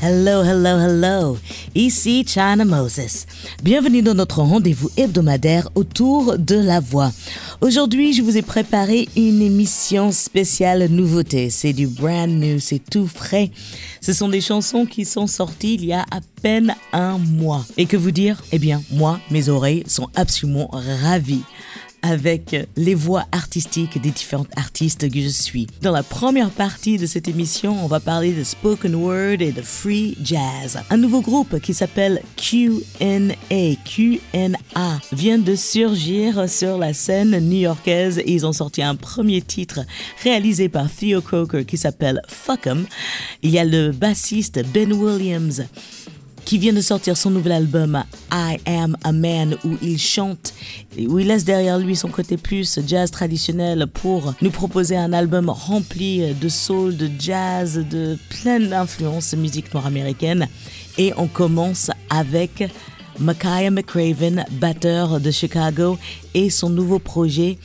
Hello, hello, hello. Ici China Moses. Bienvenue dans notre rendez-vous hebdomadaire autour de la voix. Aujourd'hui, je vous ai préparé une émission spéciale nouveauté. C'est du brand new, c'est tout frais. Ce sont des chansons qui sont sorties il y a à peine un mois. Et que vous dire? Eh bien, moi, mes oreilles sont absolument ravies avec les voix artistiques des différents artistes que je suis. Dans la première partie de cette émission, on va parler de spoken word et de free jazz. Un nouveau groupe qui s'appelle QNA, vient de surgir sur la scène new-yorkaise et ils ont sorti un premier titre réalisé par Theo Croker qui s'appelle Fuck 'em. Il y a le bassiste Ben Williams qui vient de sortir son nouvel album I Am a Man où il chante, où il laisse derrière lui son côté plus jazz traditionnel pour nous proposer un album rempli de soul, de jazz, de plein d'influences musique noire américaine. Et on commence avec Micaiah McCraven, batteur de Chicago, et son nouveau projet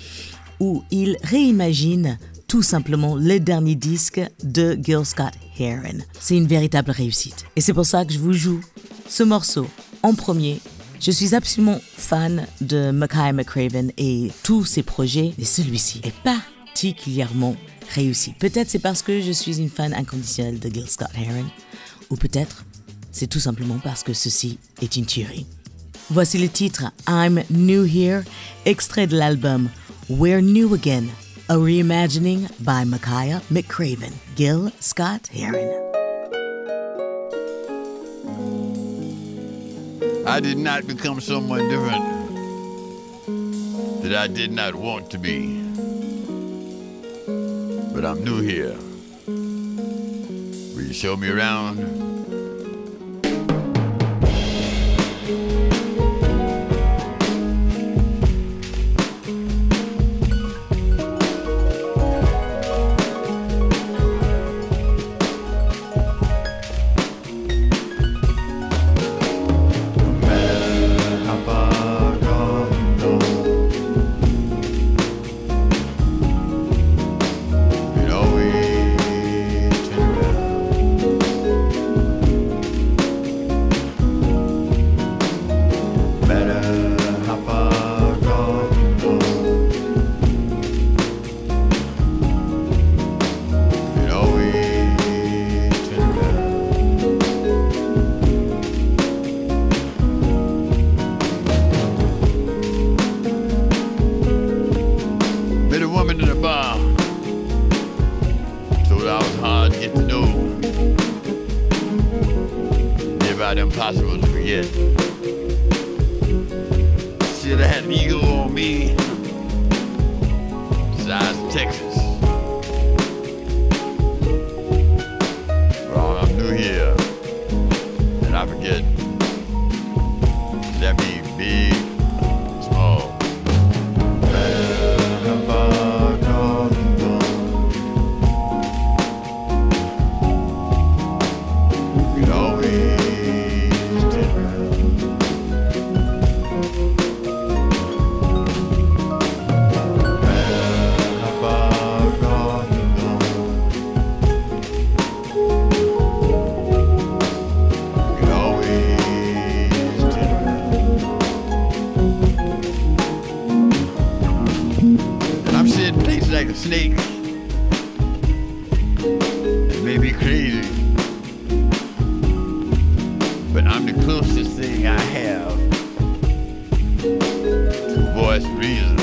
où il réimagine tout simplement le dernier disque de Gil Scott Heron. C'est une véritable réussite. Et c'est pour ça que je vous joue ce morceau en premier. Je suis absolument fan de Mackay McCraven et tous ses projets, mais celui-ci est particulièrement réussi. Peut-être c'est parce que je suis une fan inconditionnelle de Gil Scott Heron, ou peut-être c'est tout simplement parce que ceci est une tuerie. Voici le titre I'm New Here, extrait de l'album We're New Again a reimagining by Makaya McCraven, Gil Scott Heron. I did not become someone different that I did not want to be. But I'm new here. Will you show me around? The closest thing I have to voice reason.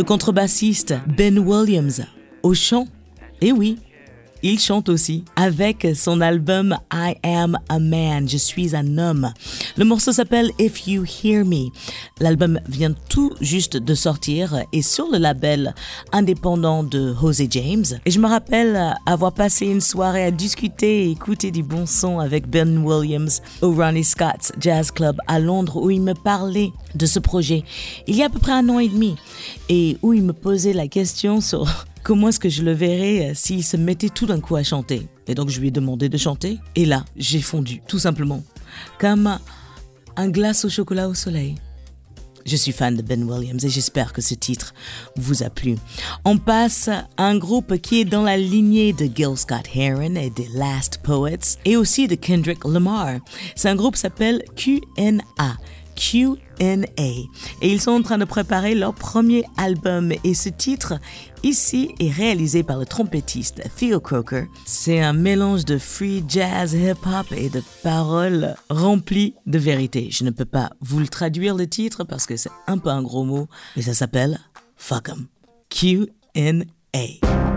Le contrebassiste Ben Williams au chant. Eh oui, il chante aussi avec son album I Am a Man, Je suis un homme. Le morceau s'appelle If You Hear Me. L'album vient tout juste de sortir et sur le label indépendant de Jose James. Et je me rappelle avoir passé une soirée à discuter et écouter du bon son avec Ben Williams au Ronnie Scott's Jazz Club à Londres où il me parlait de ce projet il y a à peu près un an et demi et où il me posait la question sur Comment est-ce que je le verrais euh, s'il se mettait tout d'un coup à chanter? Et donc je lui ai demandé de chanter. Et là, j'ai fondu, tout simplement. Comme un glace au chocolat au soleil. Je suis fan de Ben Williams et j'espère que ce titre vous a plu. On passe à un groupe qui est dans la lignée de Gil Scott Heron et des Last Poets et aussi de Kendrick Lamar. C'est un groupe qui s'appelle QNA. Q&A. Et ils sont en train de préparer leur premier album. Et ce titre, ici, est réalisé par le trompettiste Theo Croker. C'est un mélange de free jazz, hip-hop et de paroles remplies de vérité. Je ne peux pas vous le traduire le titre parce que c'est un peu un gros mot, mais ça s'appelle Fuck 'em. Q&A.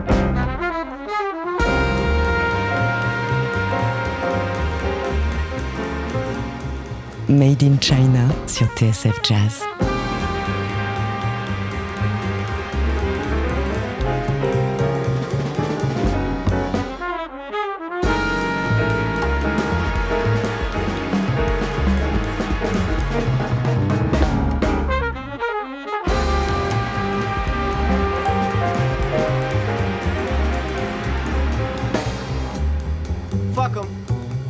Made in China sur TSF Jazz. Fuck 'em.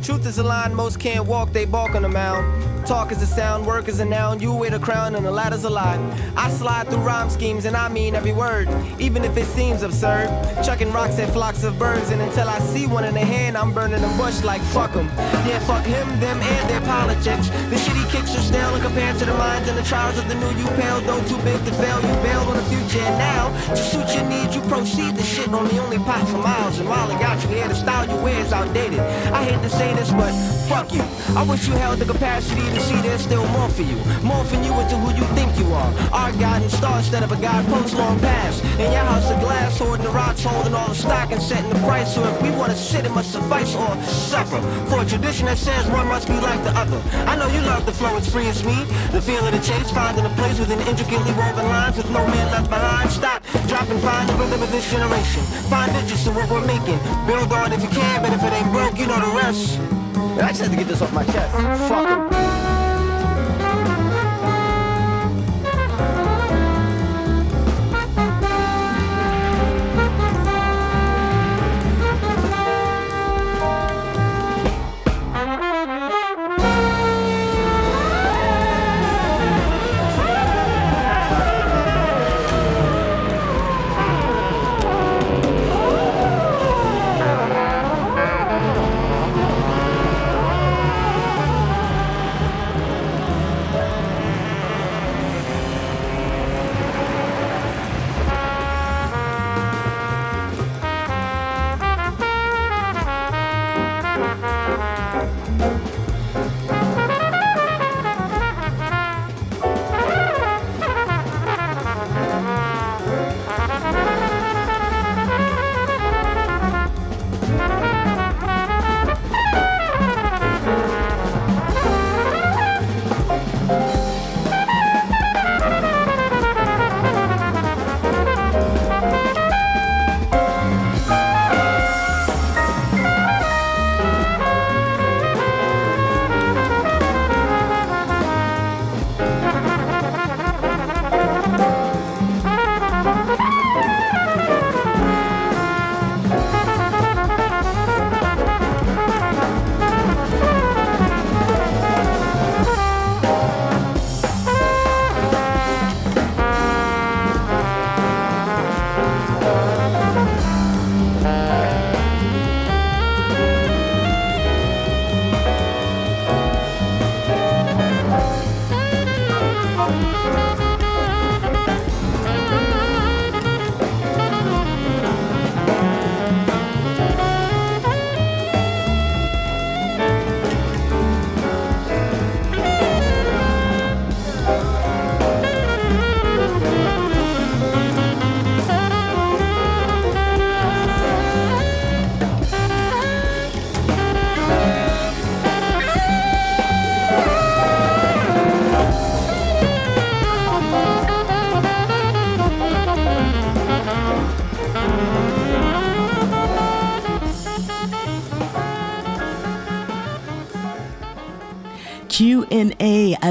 Truth is a line most can't walk, they balk on the mound. Talk is a sound, work is a noun, you wear the crown and the ladder's a lie. I slide through rhyme schemes and I mean every word, even if it seems absurd. Chucking rocks at flocks of birds, and until I see one in the hand, I'm burning the bush like fuck fuck 'em. Yeah, fuck him, them, and their politics. The shitty kicks are stale and compared to the minds and the trials of the new you pale, though too big to fail. You bailed on the future, and now, to suit your needs, you proceed to shit on the only pot for miles. And while I got you here, the style you wear is outdated. I hate to say this, but fuck you. I wish you held the capacity to see there's still more for you. Morphing you into who you think you are. Our guiding star instead of a guide post long past. In your house of glass, holding the rocks, holding all the stock and setting the price. So if we want to sit, it must suffice or suffer. For a tradition that says one must be like the other. I know you love the flow, it's free as me. The feel of the chase, finding a place within intricately woven lines with no man left behind. Stop, drop and find the rhythm of this generation. Find interest in what we're making. Build on if you can, but if it ain't broke, you know the rest. I just had to get this off my chest. Fuck 'em.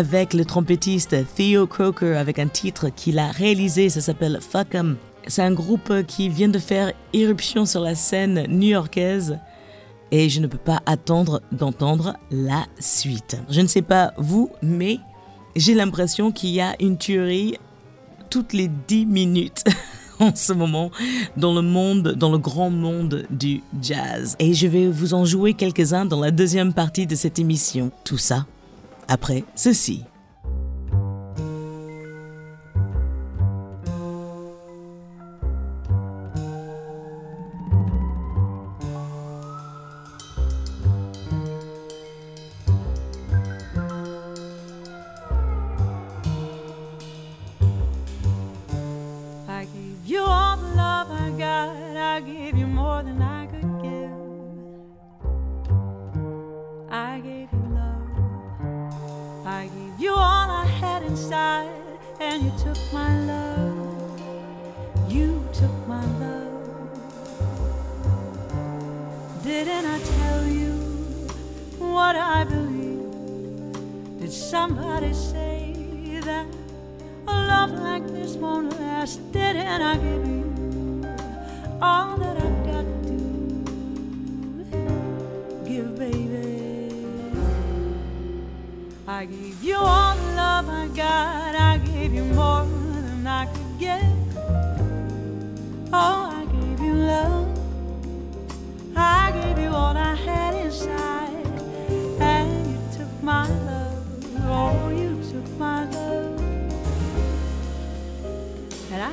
Avec le trompettiste Theo Croker avec un titre qu'il a réalisé, ça s'appelle Fuck 'em. C'est un groupe qui vient de faire irruption sur la scène new-yorkaise et je ne peux pas attendre d'entendre la suite. Je ne sais pas vous, mais j'ai l'impression qu'il y a une tuerie toutes les 10 minutes. en ce moment dans le monde, dans le grand monde du jazz. Et je vais vous en jouer quelques-uns dans la deuxième partie de cette émission. Tout ça après ceci.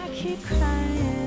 I keep crying.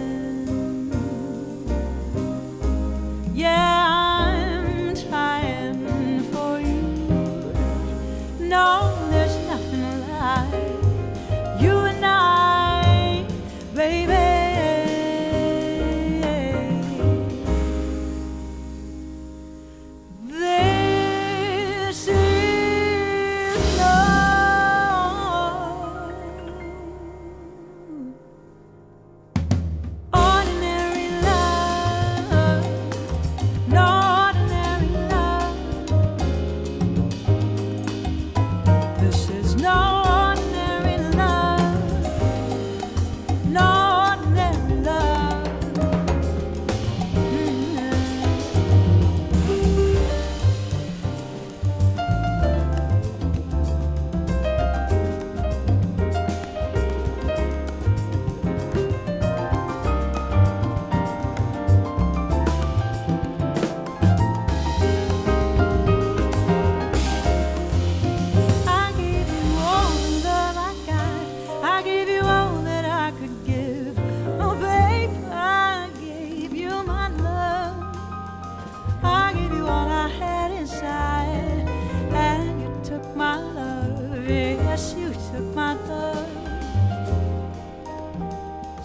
Yes, you took my love.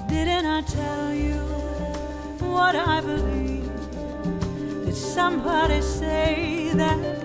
Didn't I tell you what I believe? Did somebody say that?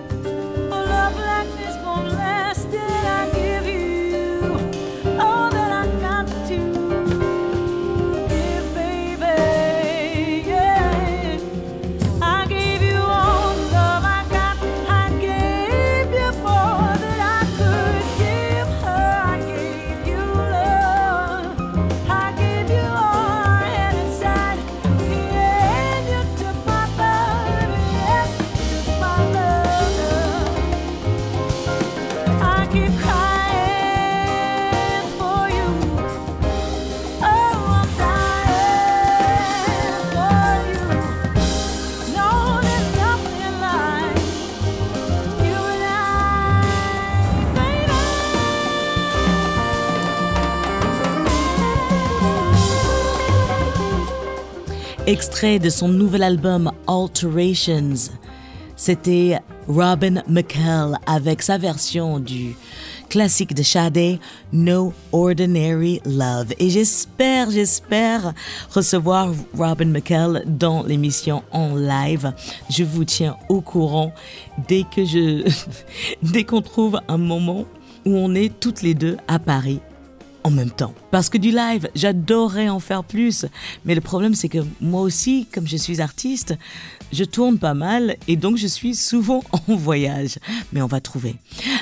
Extrait de son nouvel album Alterations. C'était Robin McKell avec sa version du classique de Sade, No Ordinary Love. Et j'espère, j'espère recevoir Robin McKell dans l'émission en live. Je vous tiens au courant dès que je, dès qu'on trouve un moment où on est toutes les deux à Paris en même temps. Parce que du live, j'adorerais en faire plus. Mais le problème, c'est que moi aussi, comme je suis artiste, je tourne pas mal et donc je suis souvent en voyage. Mais on va trouver.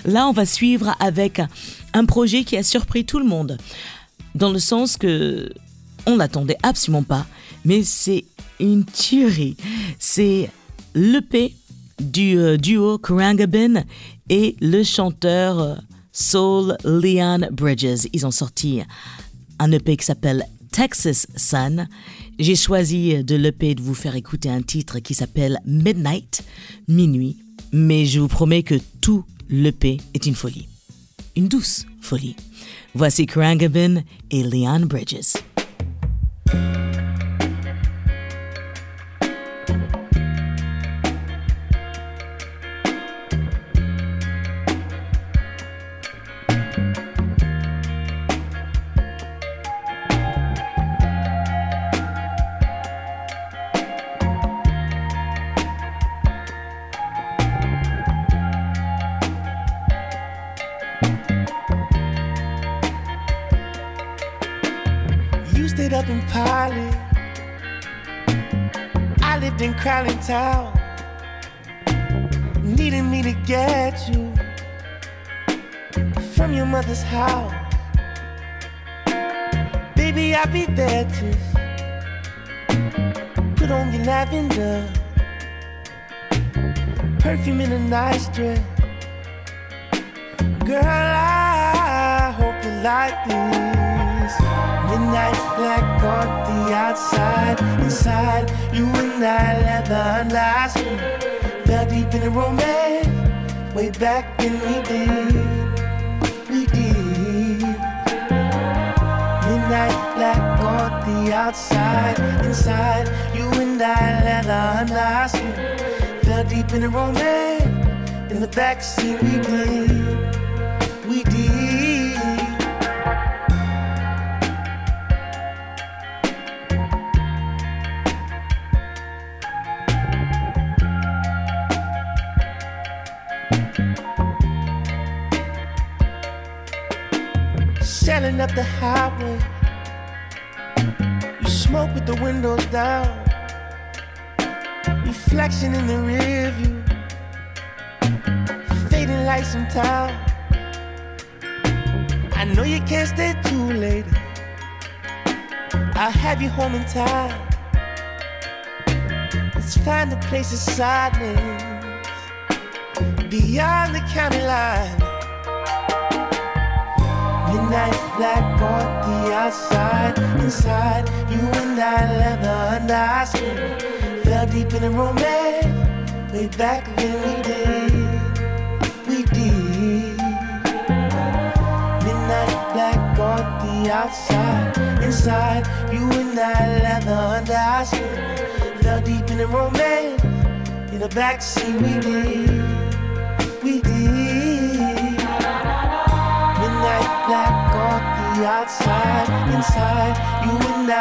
Là, on va suivre avec un projet qui a surpris tout le monde. Dans le sens que on l'attendait absolument pas. Mais c'est une tuerie. C'est l'EP du euh, duo Karangabin et le chanteur euh, Soul Leon Bridges. Ils ont sorti un EP qui s'appelle Texas Sun. J'ai choisi de l'EP de vous faire écouter un titre qui s'appelle Midnight, minuit. Mais je vous promets que tout l'EP est une folie. Une douce folie. Voici Karangabin et Leon Bridges. I'll be there just put on your lavender perfume in a nice dress. Girl, I hope you like this. Midnight black on the outside, inside you and I leather unlasting. Fell deep in the romance, way back when we did, Midnight black on the outside, inside you and I let leather unlasting. Fell deep in the romance, in the backseat we did, we did. Sailing up the highway, with the windows down, reflection in the rear view, fading lights in town. I know you can't stay too late. I'll have you home in time. Let's find a place of silence beyond the county line. Midnight black on the outside, inside you and I leather and I skin. Fell deep in the romance, way back when we did, we did. Midnight black on the outside, inside you and I leather and I skin. Fell deep in the romance, in the backseat we did, black on the outside, inside you and I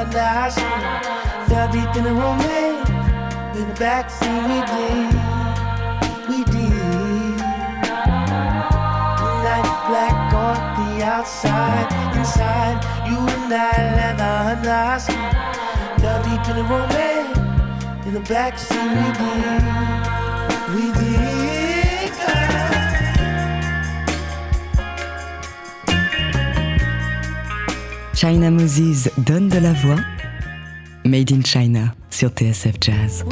and I. Fell deep in the romance, in the backseat we did, we did. Midnight black on the outside, inside you and I and I. Fell deep in the romance, in the backseat we did, we did. China Moses donne de la voix. Made in China sur TSF Jazz.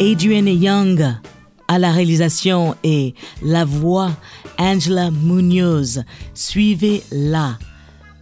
Adrian Young à la réalisation et la voix Angela Munoz. Suivez-la.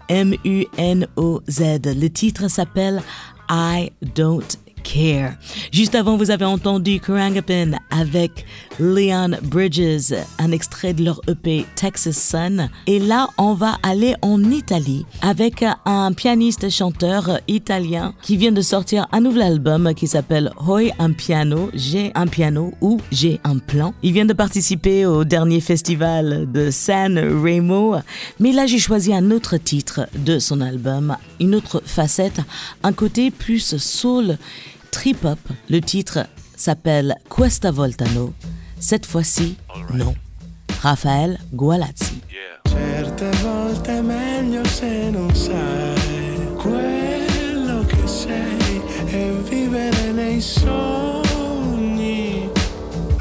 M-U-N-O-Z. Le titre s'appelle I Don't Care. Juste avant, vous avez entendu Kurangapin avec Leon Bridges, un extrait de leur EP Texas Sun. Et là, on va aller en Italie avec un pianiste chanteur italien qui vient de sortir un nouvel album qui s'appelle Hoi un piano, j'ai un piano ou j'ai un plan. Il vient de participer au dernier festival de San Remo, mais là j'ai choisi un autre titre de son album, une autre facette, un côté plus soul trip hop. Le titre s'appelle Questa Voltano. Cette fois-ci, non. Raphaël Gualazzi. Certe volte è meglio se non sai quello che sei e vivere nei sogni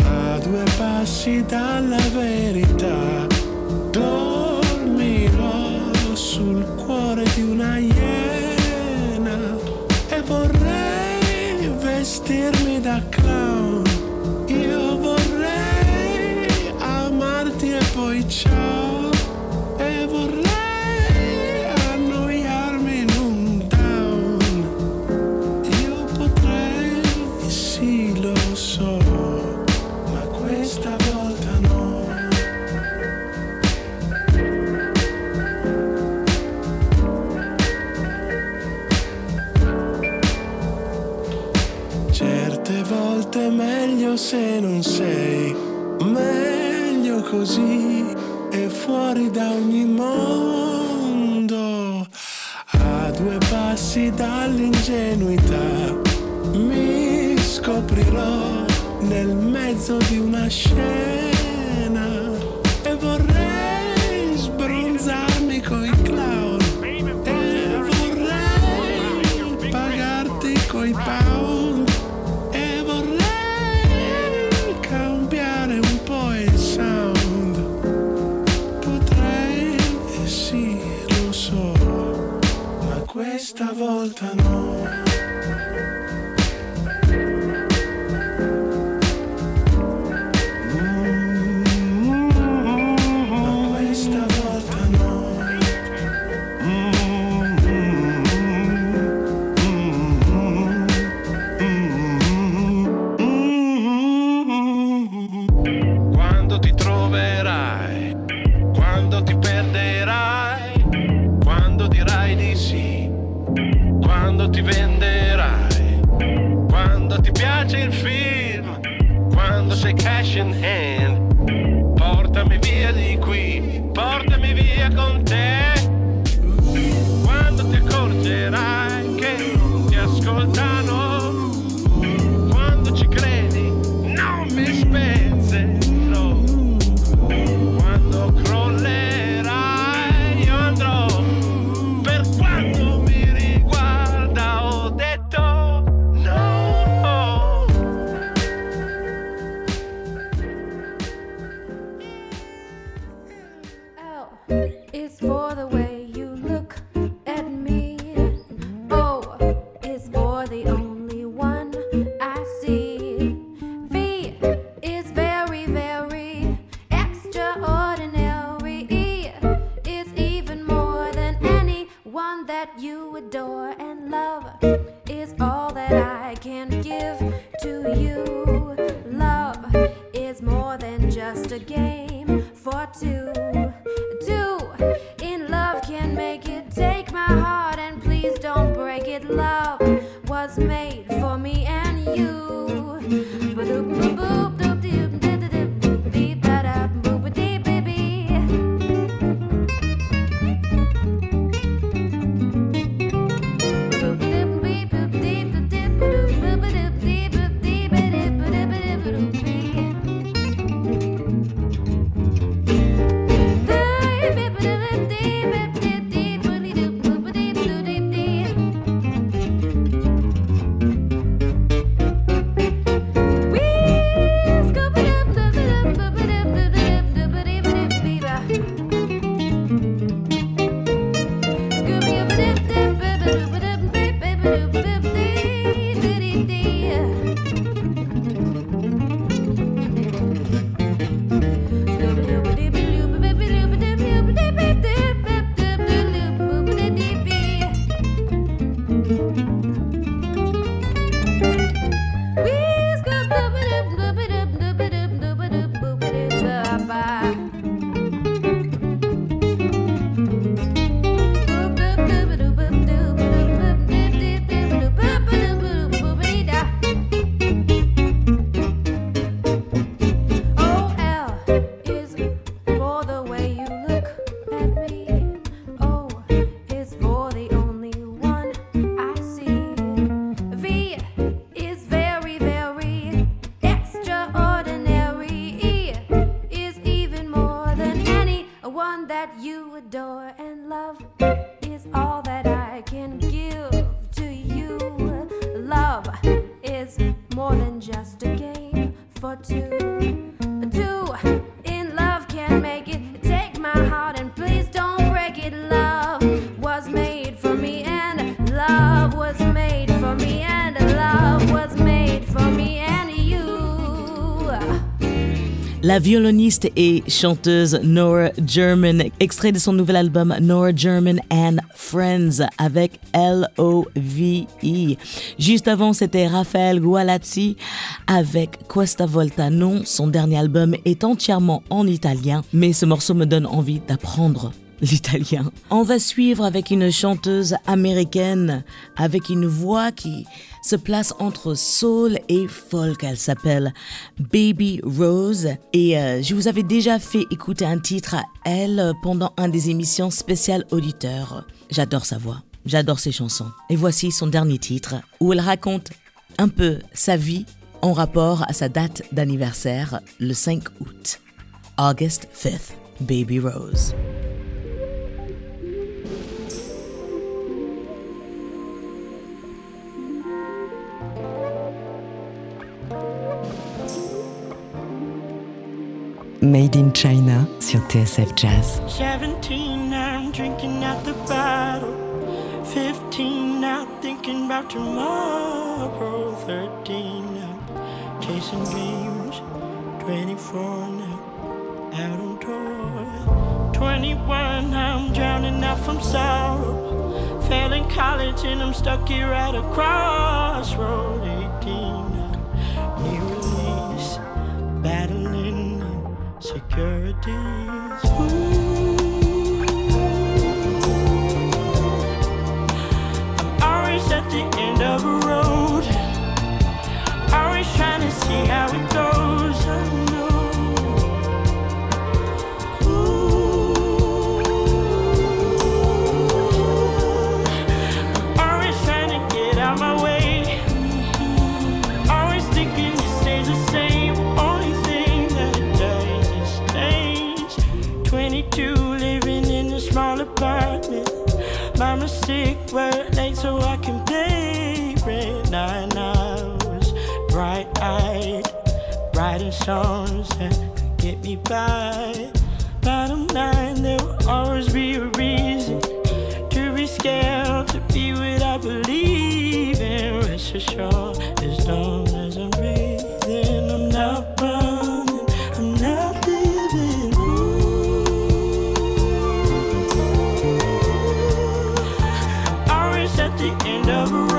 a due passi dalla verità. Quando ti venderai, quando ti piace il film, quando sei cash in hand, portami via di qui, portami via con te. Quando ti accorgerai che ti ascoltano, more, and love is all that I can give to you. Love is more than just a game for two. Two. La violoniste et chanteuse Nora German, extrait de son nouvel album Nora German and Friends avec L-O-V-E. Juste avant, c'était Raphaël Gualazzi avec Questa Volta. Non, son dernier album est entièrement en italien, mais ce morceau me donne envie d'apprendre l'italien. On va suivre avec une chanteuse américaine avec une voix qui se place entre soul et folk. Elle s'appelle Baby Rose et euh, je vous avais déjà fait écouter un titre à elle pendant un des émissions spéciales auditeurs. J'adore sa voix, j'adore ses chansons. Et voici son dernier titre où elle raconte un peu sa vie en rapport à sa date d'anniversaire, le 5 août. August 5th, Baby Rose. Made in China sur TSF Jazz. 17, I'm drinking out the bottle. 15, now thinking about tomorrow. 13, I'm chasing dreams. 24, now out on tour. 21, I'm drowning out from sorrow. Failing college and I'm stuck here at a crossroad. 18, insecurities. I'm always at the end of a road. Always trying to see how it goes. Work late so I can pay rent. Nine hours, bright eyed, writing songs that could get me by. Bottom line, there will always be a reason to be scared to be what I believe in. Rest assured, as long at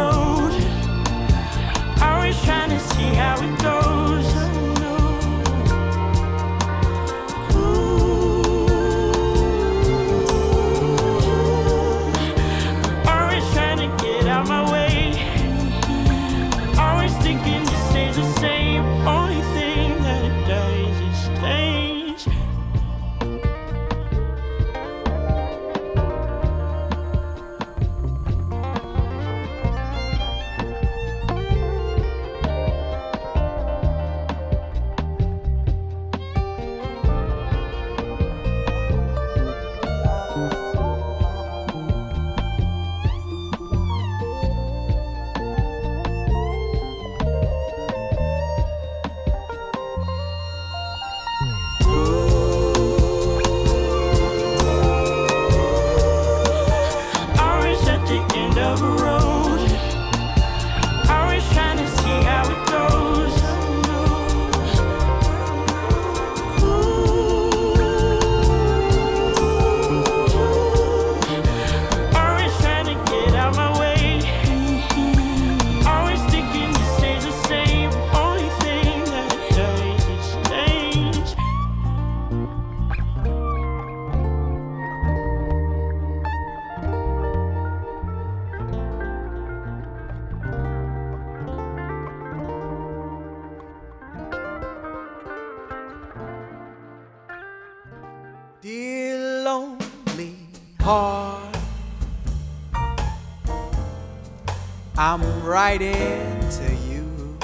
I'm writing to you.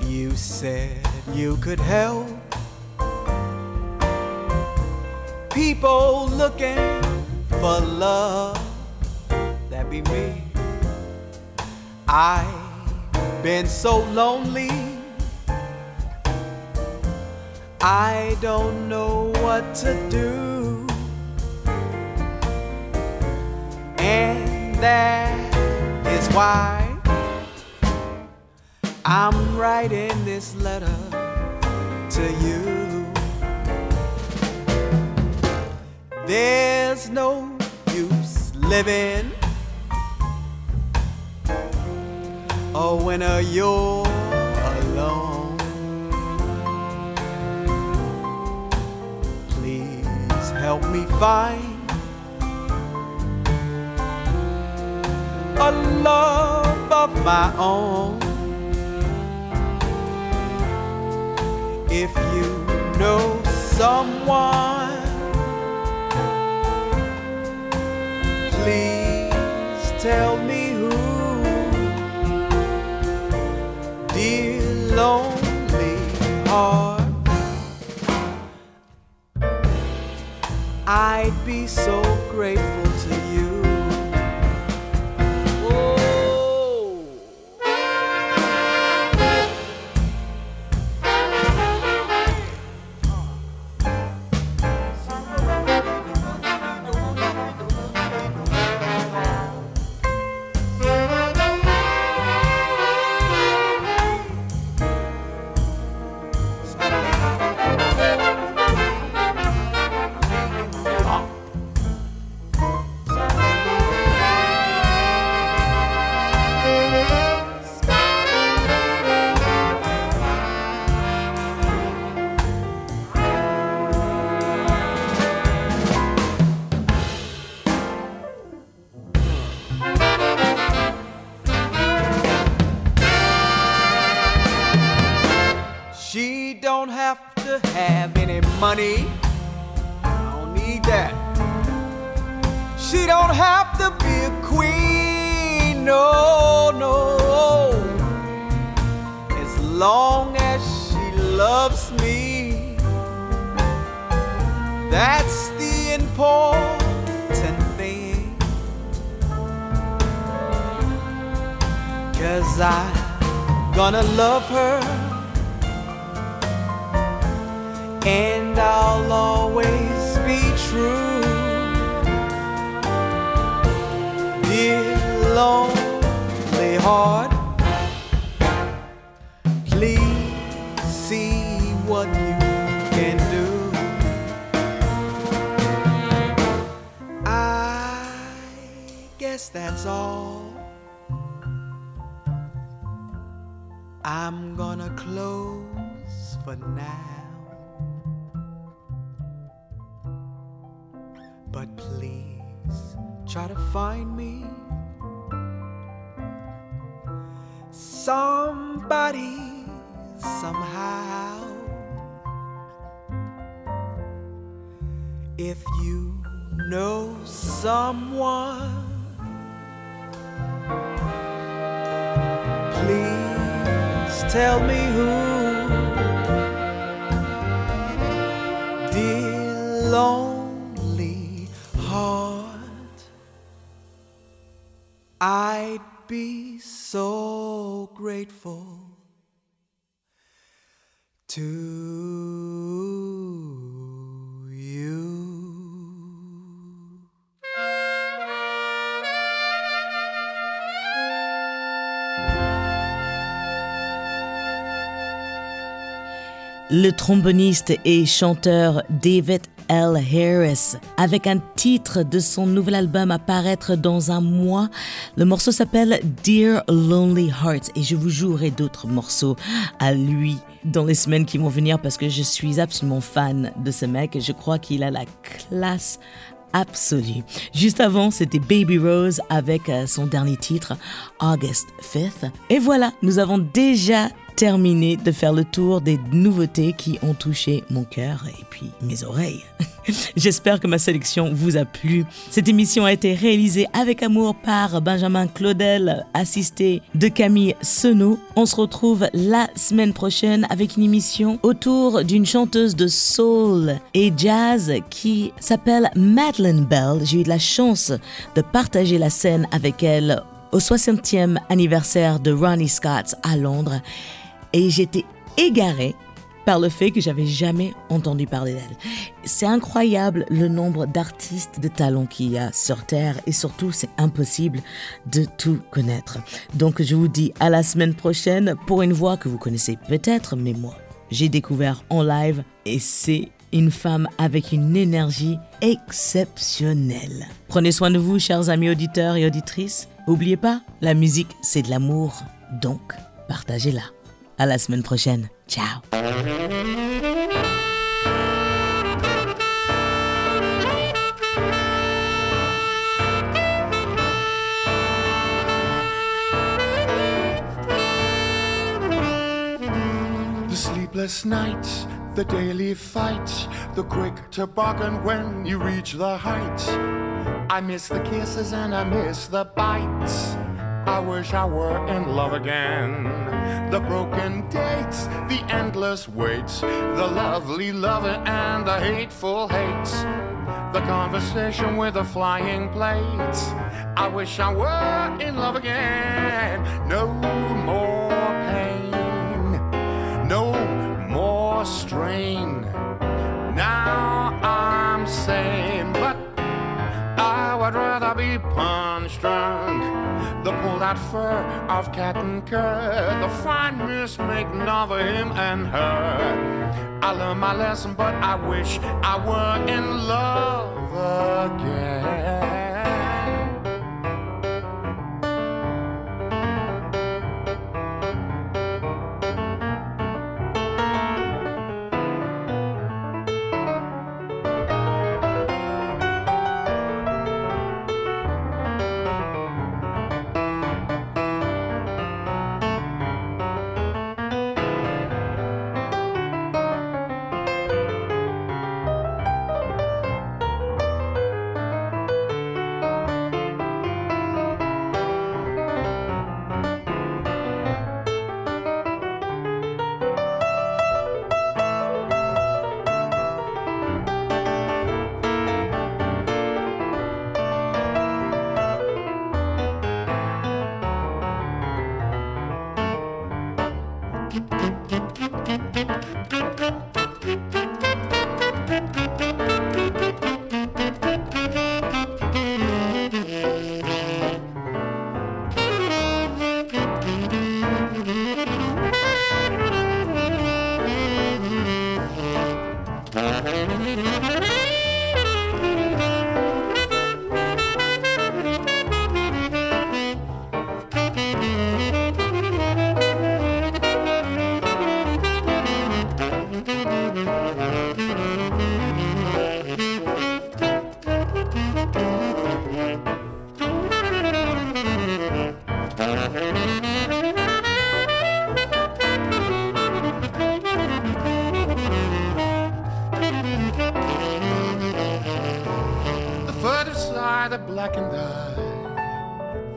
You said you could help people looking for love. That be me. I've been so lonely. I don't know what to do. That is why I'm writing this letter to you. There's no use living Oh, when you're alone. Please help me find love of my own. If you know someone, please tell me who. Dear lonely heart, I'd be so grateful Cause I'm gonna love her and I'll always be true. Dear lonely heart, please see what you can do. I guess that's all. I'm gonna close for now. But please try to find me somebody somehow. If you know someone, tell me who. Dear lonely heart, I'd be so grateful to Le tromboniste et chanteur David L. Harris avec un titre de son nouvel album à paraître dans un mois. Le morceau s'appelle Dear Lonely Heart et je vous jouerai d'autres morceaux à lui dans les semaines qui vont venir parce que je suis absolument fan de ce mec et je crois qu'il a la classe absolue. Juste avant, c'était Baby Rose avec euh, son dernier titre, August 5th. Et voilà, nous avons déjà terminé de faire le tour des nouveautés qui ont touché mon cœur et puis mes oreilles. J'espère que ma sélection vous a plu. Cette émission a été réalisée avec amour par Benjamin Claudel, assisté de Camille Senot. On se retrouve la semaine prochaine avec une émission autour d'une chanteuse de soul et jazz qui s'appelle Madeleine Bell. J'ai eu la chance de partager la scène avec elle au 60e anniversaire de Ronnie Scott à Londres et j'étais égarée par le fait que j'avais jamais entendu parler d'elle. C'est incroyable le nombre d'artistes de talent qu'il y a sur Terre et surtout c'est impossible de tout connaître. Donc je vous dis à la semaine prochaine pour une voix que vous connaissez peut-être, mais moi j'ai découvert en live et c'est une femme avec une énergie exceptionnelle. Prenez soin de vous, chers amis auditeurs et auditrices. N'oubliez pas, la musique, c'est de l'amour, donc partagez-la. À la semaine prochaine. Ciao. The sleepless nights, the daily fights, the quick toboggan when you reach the heights. I miss the kisses and I miss the bites. I wish I were in love again. The broken dates, the endless waits, the lovely lover and the hateful hates. The conversation with the flying plates. I wish I were in love again. No more pain, no more strain. Now I'm sane, but I would rather be punch drunk. The pulled out fur of cat and cur, the fine mist making of him and her. I learned my lesson, but I wish I were in love again.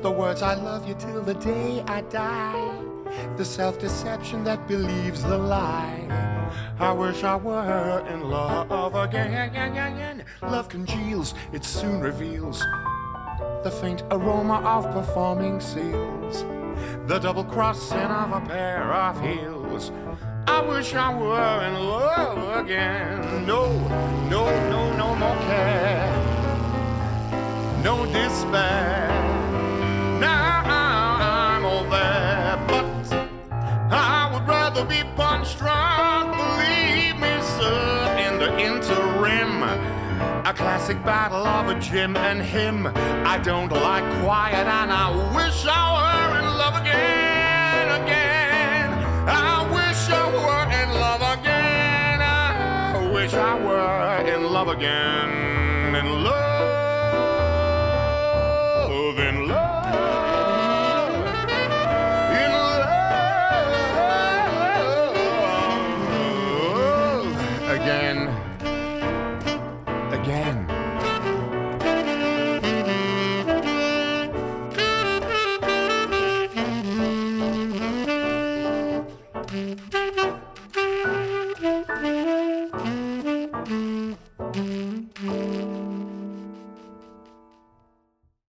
The words I love you till the day I die. The self deception that believes the lie. I wish I were in love again. Love congeals, it soon reveals the faint aroma of performing seals. The double crossing of a pair of heels. I wish I were in love again. No, no, no, no more care. No despair. Now I'm all there, but I would rather be punch drunk. Believe me, sir, in the interim. A classic battle of a Jim and him. I don't like quiet, and I wish I were in love again, again. I wish I were in love again. I wish I were in love again.